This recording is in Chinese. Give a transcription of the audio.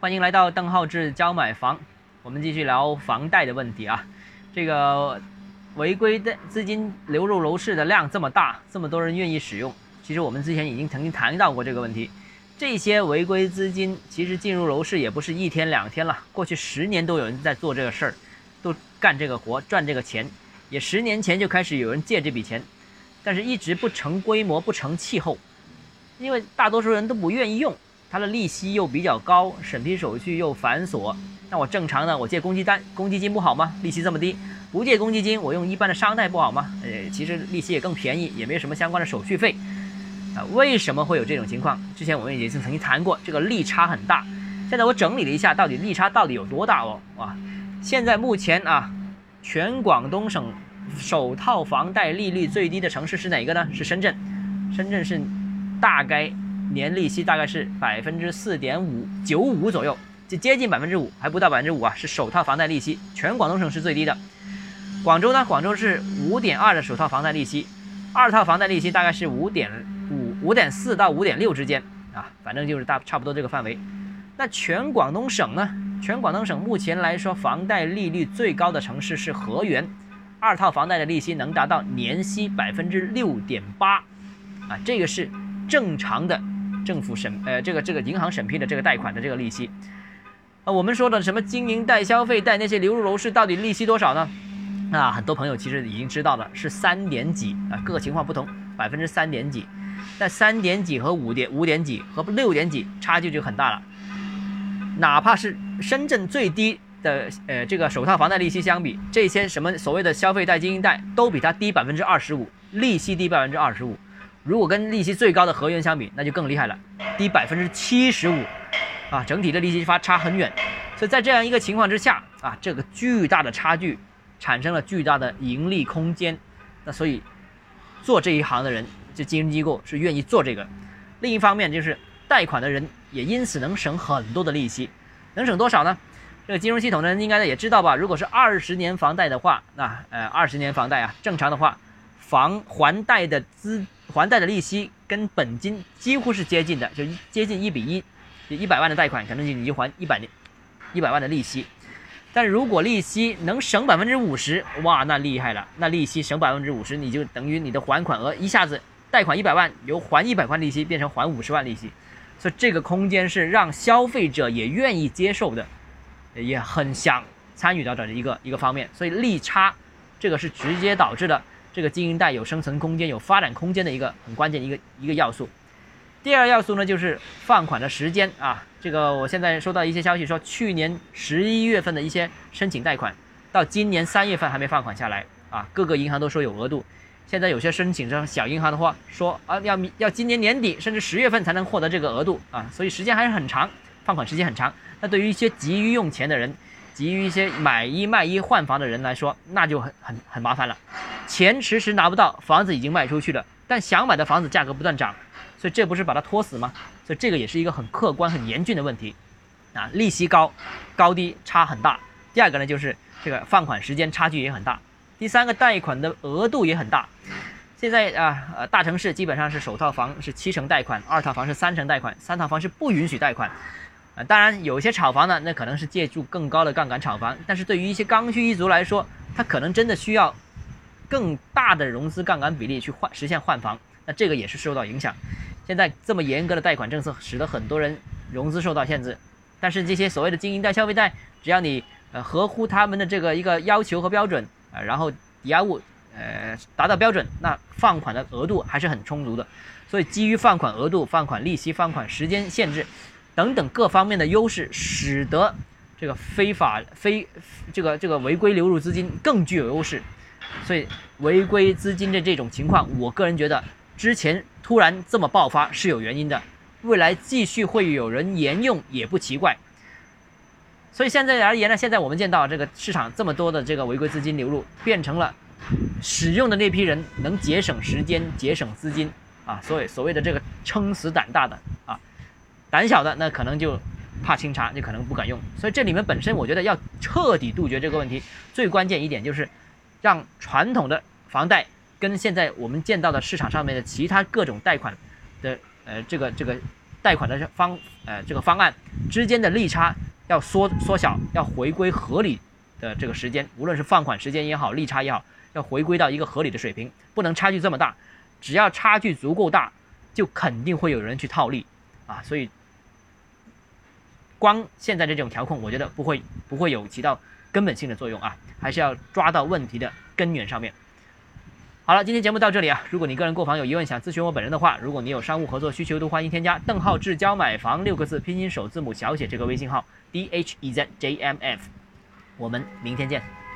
欢迎来到邓浩志教买房。我们继续聊房贷的问题啊。这个违规的资金流入楼市的量这么大，这么多人愿意使用，其实我们之前已经曾经谈到过这个问题。这些违规资金其实进入楼市也不是一天两天了，过去十年都有人在做这个事儿，都干这个活赚这个钱，也十年前就开始有人借这笔钱，但是一直不成规模不成气候，因为大多数人都不愿意用。它的利息又比较高，审批手续又繁琐。那我正常呢，我借公积单、公积金不好吗？利息这么低，不借公积金，我用一般的商贷不好吗？呃，其实利息也更便宜，也没有什么相关的手续费。啊，为什么会有这种情况？之前我们已经曾经谈过，这个利差很大。现在我整理了一下，到底利差到底有多大哦？哇，现在目前啊，全广东省首套房贷利率最低的城市是哪个呢？是深圳。深圳是大概。年利息大概是百分之四点五九五左右，就接近百分之五，还不到百分之五啊，是首套房贷利息，全广东省是最低的。广州呢，广州是五点二的首套房贷利息，二套房贷利息大概是五点五五点四到五点六之间啊，反正就是大差不多这个范围。那全广东省呢？全广东省目前来说，房贷利率最高的城市是河源，二套房贷的利息能达到年息百分之六点八啊，这个是正常的。政府审呃这个这个银行审批的这个贷款的这个利息，啊我们说的什么经营贷、消费贷那些流入楼市到底利息多少呢？啊很多朋友其实已经知道了，是三点几啊，各个情况不同，百分之三点几，那三点几和五点五点几和六点几差距就很大了。哪怕是深圳最低的呃这个首套房贷利息相比，这些什么所谓的消费贷、经营贷都比它低百分之二十五，利息低百分之二十五。如果跟利息最高的河源相比，那就更厉害了，低百分之七十五，啊，整体的利息发差很远，所以在这样一个情况之下，啊，这个巨大的差距产生了巨大的盈利空间，那所以做这一行的人，就金融机构是愿意做这个。另一方面就是贷款的人也因此能省很多的利息，能省多少呢？这个金融系统的人应该呢也知道吧？如果是二十年房贷的话，那呃二十年房贷啊，正常的话，房还贷的资还贷的利息跟本金几乎是接近的，就接近一比一，就一百万的贷款可能就你就还一百年一百万的利息，但如果利息能省百分之五十，哇，那厉害了，那利息省百分之五十，你就等于你的还款额一下子贷款一百万，由还一百万利息变成还五十万利息，所以这个空间是让消费者也愿意接受的，也很想参与到的一个一个方面，所以利差这个是直接导致的。这个经营贷有生存空间、有发展空间的一个很关键一个一个要素。第二要素呢，就是放款的时间啊。这个我现在收到一些消息说，去年十一月份的一些申请贷款，到今年三月份还没放款下来啊。各个银行都说有额度，现在有些申请这小银行的话说啊，要要今年年底甚至十月份才能获得这个额度啊，所以时间还是很长，放款时间很长。那对于一些急于用钱的人，急于一些买一卖一换房的人来说，那就很很很麻烦了。钱迟迟拿不到，房子已经卖出去了，但想买的房子价格不断涨，所以这不是把它拖死吗？所以这个也是一个很客观、很严峻的问题，啊，利息高，高低差很大。第二个呢，就是这个放款时间差距也很大。第三个，贷款的额度也很大。现在啊，呃，大城市基本上是首套房是七成贷款，二套房是三成贷款，三套房是不允许贷款。啊，当然有些炒房呢，那可能是借助更高的杠杆炒房，但是对于一些刚需一族来说，他可能真的需要。更大的融资杠杆比例去换实现换房，那这个也是受到影响。现在这么严格的贷款政策，使得很多人融资受到限制。但是这些所谓的经营贷、消费贷，只要你呃合乎他们的这个一个要求和标准啊，然后抵押物呃达到标准，那放款的额度还是很充足的。所以基于放款额度、放款利息、放款时间限制等等各方面的优势，使得这个非法非这个这个违规流入资金更具有优势。所以违规资金的这种情况，我个人觉得之前突然这么爆发是有原因的，未来继续会有人沿用也不奇怪。所以现在而言呢，现在我们见到这个市场这么多的这个违规资金流入，变成了使用的那批人能节省时间、节省资金啊，所以所谓的这个撑死胆大的啊，胆小的那可能就怕清查，就可能不敢用。所以这里面本身我觉得要彻底杜绝这个问题，最关键一点就是。让传统的房贷跟现在我们见到的市场上面的其他各种贷款的呃这个这个贷。款的方呃这个方案之间的利差要缩缩小，要回归合理的这个时间，无论是放款时间也好，利差也好，要回归到一个合理的水平，不能差距这么大。只要差距足够大，就肯定会有人去套利啊！所以，光现在的这种调控，我觉得不会不会有起到根本性的作用啊，还是要抓到问题的根源上面。好了，今天节目到这里啊！如果你个人购房有疑问想咨询我本人的话，如果你有商务合作需求，都欢迎添加邓浩志教买房六个字拼音首字母小写这个微信号 d h e z j m f。我们明天见。